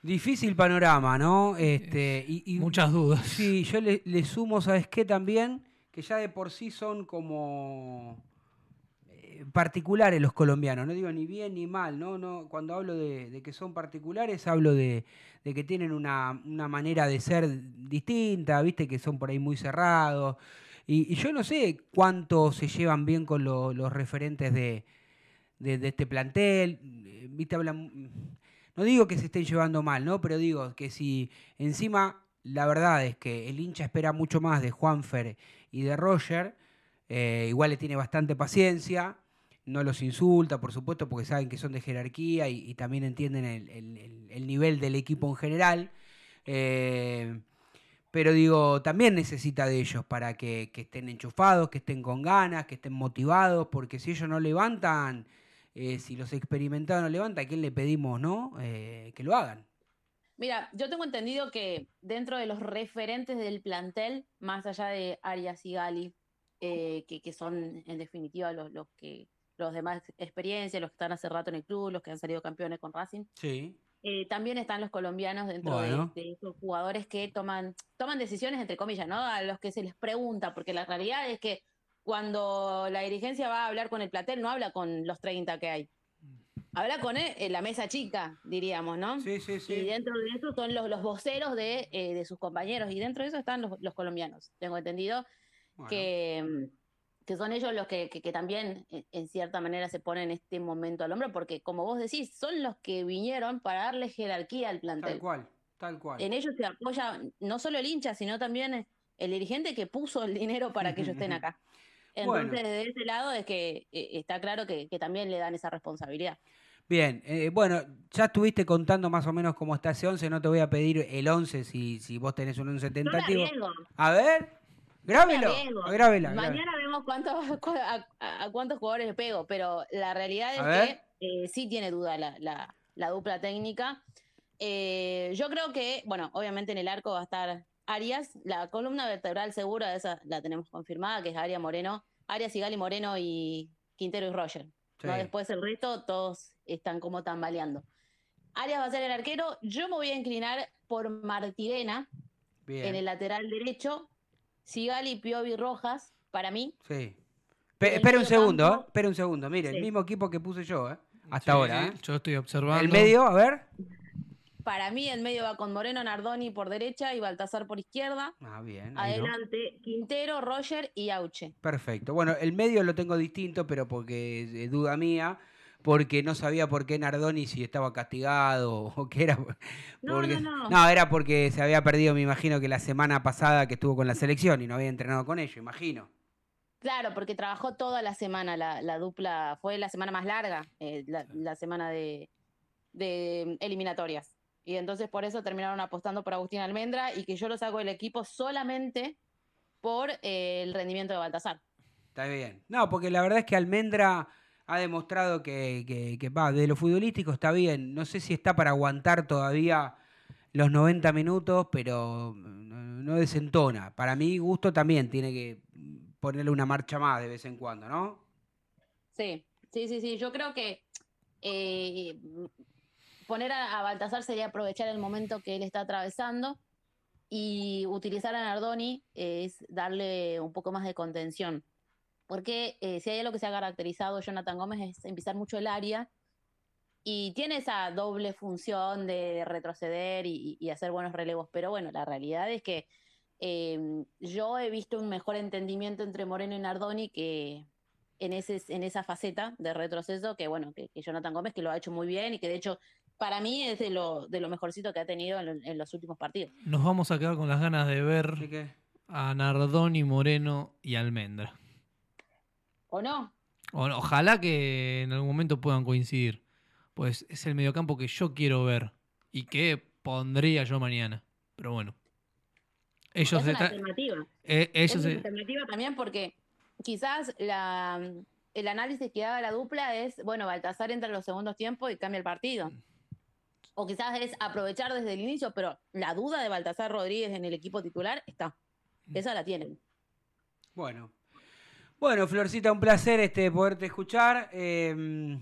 Difícil panorama, ¿no? Este, y, y- Muchas dudas. Sí, yo le, le sumo, ¿sabes qué? También, que ya de por sí son como eh, particulares los colombianos, no digo ni bien ni mal, ¿no? no cuando hablo de, de que son particulares, hablo de, de que tienen una, una manera de ser distinta, viste, que son por ahí muy cerrados. Y, y yo no sé cuánto se llevan bien con lo- los referentes de, de, este plantel. Eh, Viste, hablan. No digo que se estén llevando mal, ¿no? Pero digo que si encima la verdad es que el hincha espera mucho más de Juanfer y de Roger, eh, igual le tiene bastante paciencia, no los insulta, por supuesto, porque saben que son de jerarquía y, también entienden el- el nivel del equipo en general. Eh, pero digo, también necesita de ellos para que, que estén enchufados, que estén con ganas, que estén motivados, porque si ellos no levantan, eh, si los experimentados no levantan, ¿a quién le pedimos, no? Eh, que lo hagan. Mira, yo tengo entendido que dentro de los referentes del plantel, más allá de Arias y Gali, eh, que, que son en definitiva los, los que los demás experiencias, los que están hace rato en el club, los que han salido campeones con Racing, Sí. eh, también están los colombianos dentro de- de, esos jugadores que toman, toman decisiones, entre comillas, ¿no? A los que se les pregunta, porque la realidad es que cuando la dirigencia va a hablar con el plantel, no habla con los 30 que hay. Habla con eh, la mesa chica, diríamos, ¿no? Sí, sí, Y sí. dentro de eso son los, los voceros de, eh, de sus compañeros. Y dentro de eso están los, los colombianos. Tengo entendido Bueno, que, mm, que son ellos los que, que- que también, eh, en cierta manera, se ponen este momento al hombro, porque, como vos decís, son los que vinieron para darle jerarquía al tal plantel. cual, tal cual. En ellos se apoya no solo el hincha, sino también el dirigente que puso el dinero para que ellos estén acá. Bueno. Entonces, desde ese lado es que eh, está claro que, que también le dan esa responsabilidad. Bien, eh, bueno, ya estuviste contando más o menos cómo está ese 11, no te voy a pedir el 11 si, si vos tenés un 11 Yo me tentativo. arriesgo. A ver, grábelo, arriesgo. grábela. grábela. Mañana vemos cuántos, cu- a, cuántos jugadores le pego, pero la realidad es A que eh, sí tiene duda la, la- la dupla técnica. Yo creo que, bueno, obviamente en el arco va a estar Arias, la columna vertebral segura, esa la tenemos confirmada, que es Arias Moreno, Arias, Sigali Moreno y Quintero y Roger. ¿no? Después el resto, todos están como tambaleando. Arias va a ser el arquero, yo me voy a inclinar por Martirena Bien, en el lateral derecho, Sigali, Piovi, Rojas, para mí, sí. Pe- espera un segundo, campo- ¿eh? espera un segundo. Mire, el mismo equipo que puse yo, ¿eh? Hasta Sí, ahora, ¿eh? Yo estoy observando. El medio, a ver. Para mí el medio va con Moreno, Nardoni por derecha y Baltasar por izquierda. Ah, bien. no. Adelante, Quintero, Roger y Auche. Perfecto. Bueno, el medio lo tengo distinto, pero porque es duda mía, porque no sabía por qué Nardoni si estaba castigado o qué era. No, porque- no, no. era porque se había perdido, me imagino que la semana pasada que estuvo con la selección y no había entrenado con ellos, imagino. Claro, porque trabajó toda la semana la, la dupla, fue la semana más larga, eh, la, la semana de, de eliminatorias. Y entonces por eso terminaron apostando por Agustín Almendra y que yo lo saco del equipo solamente por eh, el rendimiento de Baltasar. Está bien. No, porque la verdad es que Almendra ha demostrado que, que, que, va, de lo futbolístico está bien. No sé si está para aguantar todavía los 90 minutos, pero no, desentona. Para mi gusto también tiene que ponerle una marcha más de vez en cuando, ¿no? Sí, sí, sí, sí. Yo creo que eh, poner a, a Baltasar sería aprovechar el momento que él está atravesando y utilizar a Nardoni es darle un poco más de contención. Porque eh, si hay algo que se ha caracterizado Jonathan Gómez es empezar mucho el área y tiene esa doble función de retroceder y, hacer buenos relevos. Pero bueno, la realidad es que eh, yo he visto un mejor entendimiento entre Moreno y Nardoni que en, ese, en esa faceta de retroceso que, bueno, que Jonathan Gómez que lo ha hecho muy bien y que de hecho para mí es de lo, de lo mejorcito que ha tenido en, lo- en los últimos partidos. Nos vamos a quedar con las ganas de ver a Nardoni, Moreno y Almendra. ¿O no? O- ojalá que en algún momento puedan coincidir. Pues es el mediocampo que yo quiero ver y que pondría yo mañana. Pero bueno. Ellos es una alternativa. eh, Es una alternativa también porque quizás la, el análisis que haga la dupla es, bueno, Baltasar entra en los segundos tiempos y cambia el partido. O quizás es aprovechar desde el inicio, pero la duda de Baltasar Rodríguez en el equipo titular está. Esa la tienen. bueno. Bueno, Florcita, un placer este poderte escuchar. Eh,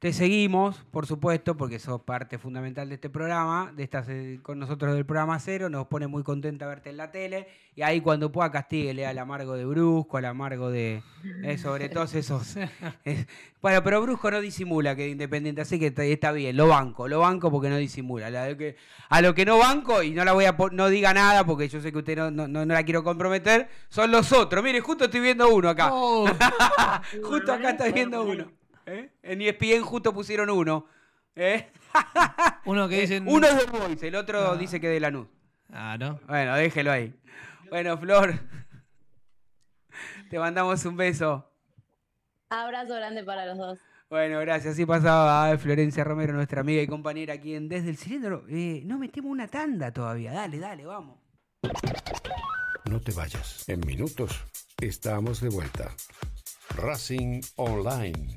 Te seguimos, por supuesto, porque sos parte fundamental de este programa, de estas, eh, con nosotros del programa Cero. Nos pone muy contenta verte en la tele. Y ahí cuando pueda castíguele al amargo de Brusco, al amargo de... eh, sobre todos esos... es- bueno, pero Brusco no disimula que es independiente, así que está, está bien. Lo banco, lo banco porque no disimula. La de que, a lo que no banco, y no la voy a no diga nada porque yo sé que usted no, no, no- la quiero comprometer, son los otros. Mire, justo estoy viendo uno acá. Oh, justo acá estoy viendo uno. ¿Eh? En ESPN justo pusieron uno. ¿eh? uno que dicen. Uno es de Boys, el otro Ah. dice que de Lanús. Ah, ¿no? Bueno, déjelo ahí. Bueno, Flor, te mandamos un beso. Abrazo grande para los dos. Bueno, gracias. Así pasaba eh, Florencia Romero, nuestra amiga y compañera aquí en Desde el Cilindro. Eh, no metimos una tanda todavía. Dale, dale, vamos. No te vayas. En minutos estamos de vuelta. Racing Online.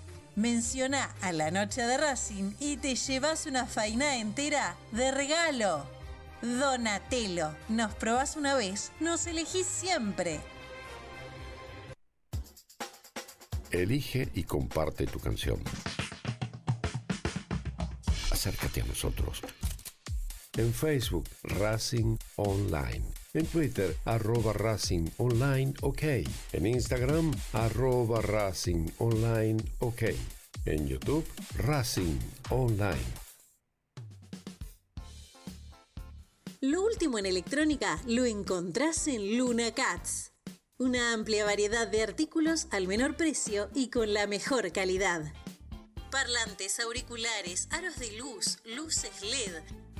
menciona a la noche de Racing y te llevas una faina entera de regalo. Donatello, nos probás una vez, nos elegís siempre. Elige y comparte tu canción. Acércate a nosotros. En Facebook, Racing Online. En Twitter, arroba Racing Online OK. En Instagram, arroba Racing Online OK. En YouTube, Racing Online. Lo último en electrónica lo encontrás en Luna Cats. Una amplia variedad de artículos al menor precio y con la mejor calidad. Parlantes, auriculares, aros de luz, luces LED,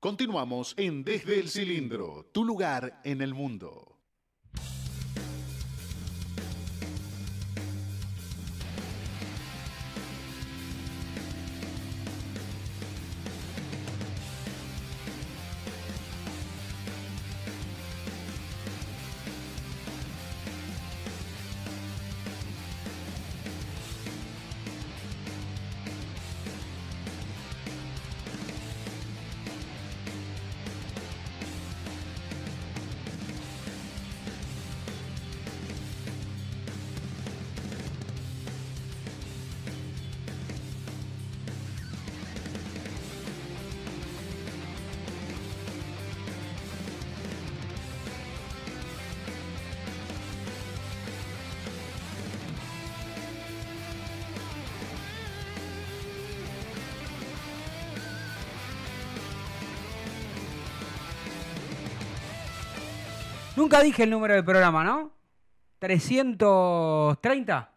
Continuamos en Desde el Cilindro, tu lugar en el mundo. Nunca dije el número del programa, ¿no? 330.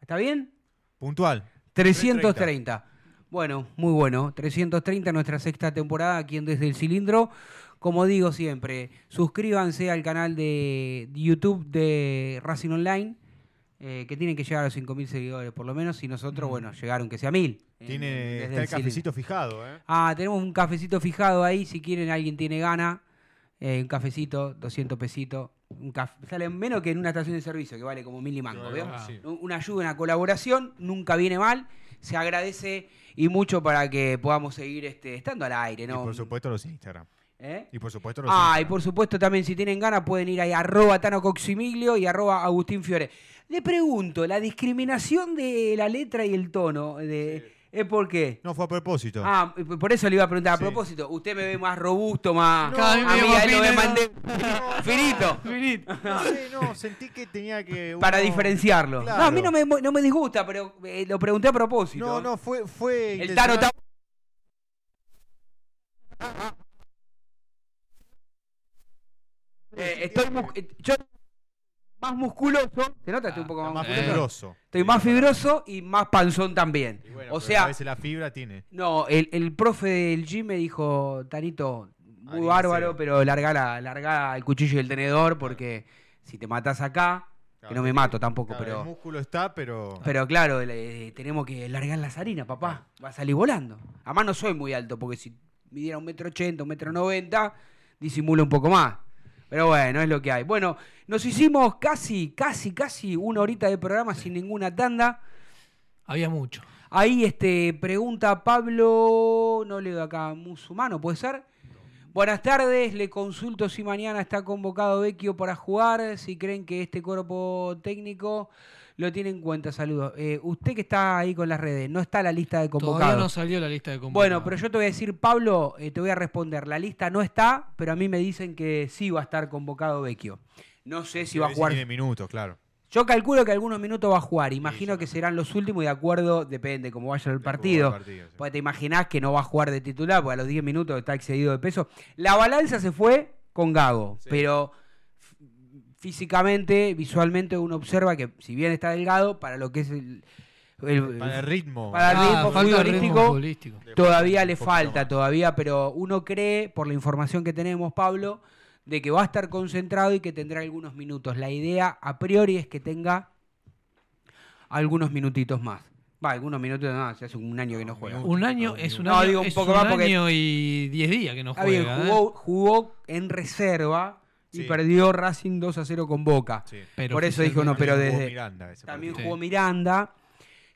¿Está bien? Puntual. 330. Bueno, muy bueno. 330, nuestra sexta temporada aquí en Desde el Cilindro. Como digo siempre, suscríbanse al canal de YouTube de Racing Online, eh, que tienen que llegar a los 5.000 seguidores por lo menos, y nosotros, bueno, llegar aunque sea 1.000. en- Tiene, está el Cilindro. cafecito fijado, ¿eh? Ah, tenemos un cafecito fijado ahí, si quieren, alguien tiene gana. Eh, un cafecito, 200 pesitos. Un caf- sale menos que en una estación de servicio, que vale como mil y mango, ¿veo? Ah, sí. Una ayuda, una colaboración, nunca viene mal. Se agradece y mucho para que podamos seguir este, estando al aire, Y ¿no? por supuesto los Instagram. ¿Eh? Y por supuesto los Ah, y por supuesto también si tienen ganas pueden ir ahí arroba Tano Coximiglio y arroba Agustín Fiore. Le pregunto, la discriminación de la letra y el tono, de, ¿es por qué? No, fue a propósito. Ah, por eso le iba a preguntar. A Sí. propósito, usted me ve más robusto, más. Cada vez a me mí lo me ¿no? mandé. Finito. No sé, no, sentí que tenía que. Para diferenciarlo. Claro. No, a mí no me, no me disgusta, pero eh, lo pregunté a propósito. No, no, fue. fue El intencional. está. Eh, estoy eh, yo más musculoso. ¿Se nota? Estoy un poco Está más, más musculoso. fibroso. Estoy más fibroso y más panzón también. Y bueno, o pero sea, A veces la fibra tiene. no, el, el profe del gym me dijo, Tanito, muy Harina bárbaro, pero larga, la, larga el cuchillo y el tenedor porque si te matas acá, que no me mato tampoco, Claro, El pero... músculo está, pero. Pero claro, le- tenemos que largar las harinas, papá. Va a salir volando. Además no soy muy alto, porque si midiera un metro ochenta, un metro noventa, disimulo un poco más. Pero bueno, es lo que hay. Bueno, nos hicimos casi, casi, casi una horita de programa sin ninguna tanda. Había mucho. Ahí este, pregunta Pablo, no leo acá, musulmano, ¿puede ser? Buenas tardes, le consulto si mañana está convocado Vecchio para jugar, si creen que este cuerpo técnico lo tiene en cuenta. Saludos. Eh, usted que está ahí con las redes, no está la lista de convocados. Todavía no salió la lista de convocados. Bueno, pero yo te voy a decir, Pablo, eh, te voy a responder. La lista no está, pero a mí me dicen que sí va a estar convocado Vecchio. No sé si va a jugar. Tiene minutos, claro. Yo calculo que algunos minutos va a jugar. Imagino que serán los últimos y de acuerdo, depende cómo vaya el partido. partido, sí. Porque te imaginás que no va a jugar de titular, porque a los 10 minutos está excedido de peso. La balanza se fue con Gago, pero físicamente, visualmente, uno observa que si bien está delgado, para lo que es el, el- Para el ritmo. para el Ah, ritmo futbolístico, futbolístico. todavía le falta, más. todavía, pero uno cree, por la información que tenemos, Pablo, de que va a estar concentrado y que tendrá algunos minutos. La idea a priori es que tenga algunos minutitos más. Va, algunos minutos más, hace un año que no juega. Un año es un No, año, digo un es un más porque- año y 10 días que no juega. bien, ¿eh? jugó, jugó en reserva y Sí. perdió Racing 2 a 0 con Boca. Sí. Pero Por eso dije uno, oficialmente- pero También jugó desde... Miranda ese También jugó Miranda,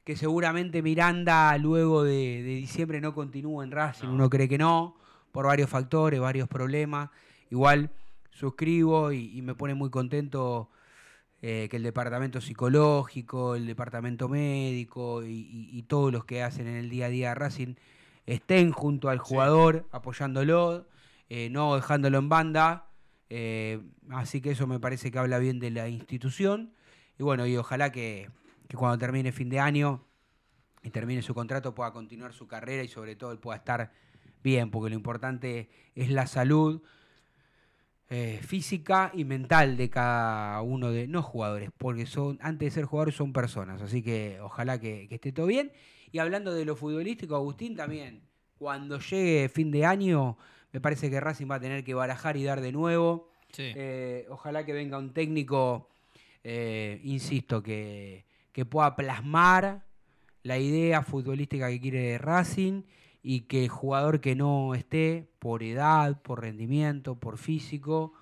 que seguramente Miranda luego de, de diciembre no continúa en Racing, uno cree que no, por varios factores, varios problemas. Igual suscribo y, y me pone muy contento eh, que el departamento psicológico, el departamento médico y, y- y todos los que hacen en el día a día de Racing estén junto al jugador, apoyándolo, eh, no dejándolo en banda. Eh, así que eso me parece que habla bien de la institución. Y bueno, y ojalá que, cuando termine fin de año y termine su contrato pueda continuar su carrera y sobre todo él pueda estar bien, porque lo importante es la salud eh, física y mental de cada uno de, no jugadores, porque son, antes de ser jugadores son personas, así que ojalá que, que esté todo bien. Y hablando de lo futbolístico, Agustín también, cuando llegue fin de año, me parece que Racing va a tener que barajar y dar de nuevo. Sí. Eh, ojalá que venga un técnico, eh, insisto, que, que pueda plasmar la idea futbolística que quiere Racing y que el jugador que no esté por edad, por rendimiento, por físico,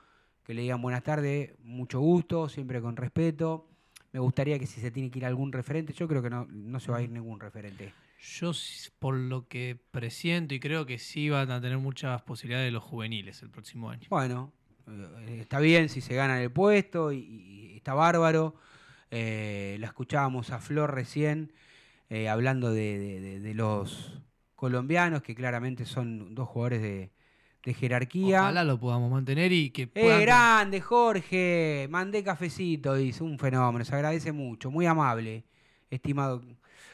que le digan buenas tardes, mucho gusto, siempre con respeto. Me gustaría que si se tiene que ir algún referente, yo creo que no, no se va a ir ningún referente. Yo, por lo que presiento y creo que sí van a tener muchas posibilidades los juveniles el próximo año. Bueno, eh, está bien si se gana el puesto y, y está bárbaro. Eh, la escuchábamos a Flor recién eh, hablando de, de- de- de los colombianos, que claramente son dos jugadores de, de jerarquía. Ojalá lo podamos mantener y que Eh, grande, Jorge. Mandé cafecito, dice. Un fenómeno. Se agradece mucho. Muy amable. estimado.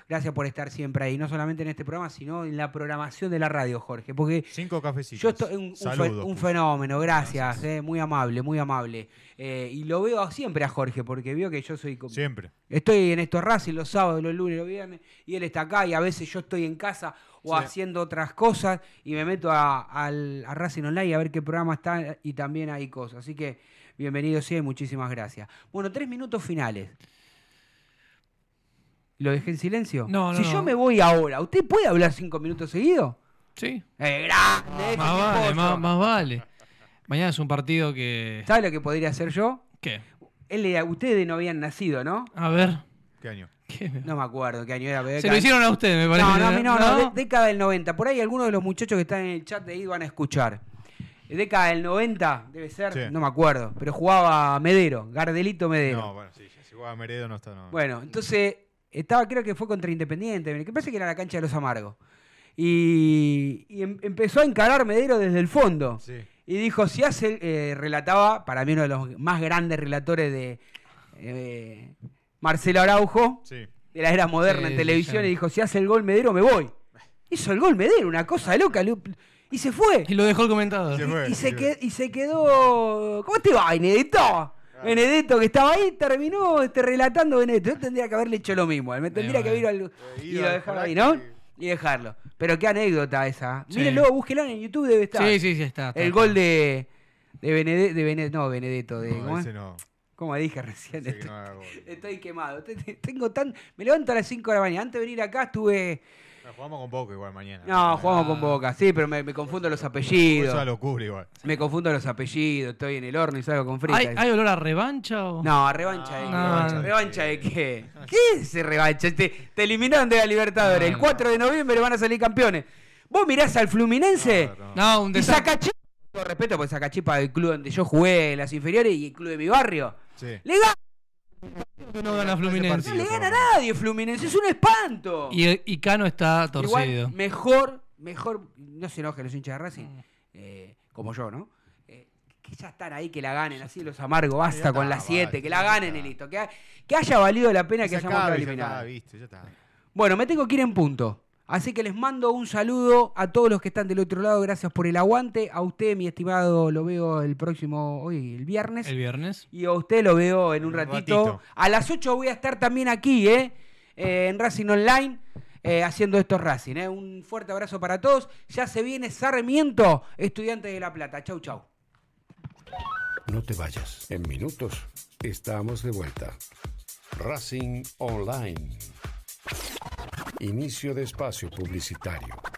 Gracias por estar siempre ahí, no solamente en este programa, sino en la programación de la radio, Jorge. Porque Cinco cafecitos. yo estoy un, Saludos, fenómeno, gracias, eh, muy amable, muy amable. Eh, y lo veo siempre a Jorge, porque vio que yo soy... Siempre. Estoy en estos Racing los sábados, los lunes, los viernes, y él está acá, y a veces yo estoy en casa o Sí. haciendo otras cosas, y me meto a, al- a Racing Online a ver qué programa está, y también hay cosas. Así que bienvenido y muchísimas gracias. Bueno, tres minutos finales. ¿Lo dejé en silencio? No, no, Si yo no. me voy ahora, ¿usted puede hablar cinco minutos seguidos? Sí. ¡Eh, grande! ese Más vale, más, más vale. Mañana es un partido que. ¿Sabe lo que podría hacer yo? ¿Qué? Él ustedes no habían nacido, ¿no? A ver. ¿Qué año? ¿Qué? No me acuerdo qué año era. pero Se lo hicieron a usted, me parece. No, no, a mí no, no, de- década del 90. Por ahí algunos de los muchachos que están en el chat de ahí van a escuchar. Década del 90, debe ser, Sí. no me acuerdo, pero jugaba Medero, Gardelito Medero. No, bueno, sí, si jugaba Meredo no está. No. Bueno, entonces estaba, creo que fue contra Independiente, que parece que era la cancha de los amargos. Y, y em- empezó a encarar Medero desde el fondo. Sí. Y dijo, si hace, eh, relataba, para mí uno de los más grandes relatores de eh, Marcelo Araujo, Sí. de la era moderna Sí, en televisión, y dijo, si hace el gol Medero me voy. Hizo el gol Medero, una cosa loca. lo- Y se fue. Y lo dejó el comentador. Se fue. Y se, sí. qued- y se quedó. ¿Cómo te va, Benedetto? Benedetto que estaba ahí terminó este, relatando Benedetto. Yo tendría que haberle hecho lo mismo. él Me tendría que haber ido al- Eh, y lo dejar ahí, ¿no? Y dejarlo. Pero qué anécdota esa. Sí. Mírenlo, búsquenlo en YouTube, debe estar. Sí, sí, sí, está. está, El gol de. De Benedetto. De no, Benedetto. De, No. ¿Cómo dije recién? Estoy, no quemado. Te- te- Tengo tan. Me levanto a las 5 de la mañana. Antes de venir acá estuve. No, jugamos con Boca igual mañana. No, jugamos con Boca. Sí, pero me, me confundo los Eso apellidos. es una locura igual. Me confundo los apellidos, estoy en el horno y salgo con fritas. ¿Hay, ¿Hay olor a revancha o.? No, revancha de qué. No, revancha, no. ¿Revancha de qué? ¿Qué es ese revancha? Te, te eliminaron de la Libertadores. No, el 4 de noviembre van a salir campeones. Vos mirás al Fluminense No, no. No, un y desastre. Todo respeto, porque Sacachipa del club donde yo jugué en las inferiores y el club de mi barrio. Sí. Le gana, que no gana no Fluminense. le gana a nadie Fluminense, es un espanto. Y, y Cano está torcido. Igual, mejor, mejor, no se enojen los hinchas de Racing, eh, como yo, ¿no? Eh, que ya están ahí, que la ganen, así los amargos, basta con las 7, vale, que la ganen y listo. Que, que haya valido la pena que Se hayamos quedado eliminados. Bueno, me tengo que ir en punto. Así que les mando un saludo a todos los que están del otro lado. Gracias por el aguante. A usted, mi estimado, lo veo el próximo, hoy, el viernes. El viernes. Y a usted lo veo en un Un ratito. ratito. A las 8 voy a estar también aquí, ¿eh? Eh, en Racing Online, eh, haciendo estos Racing. ¿eh? Un fuerte abrazo para todos. Ya se viene Sarmiento, estudiante de La Plata. Chau, chau. No te vayas. En minutos estamos de vuelta. Racing Online. Inicio de espacio publicitario.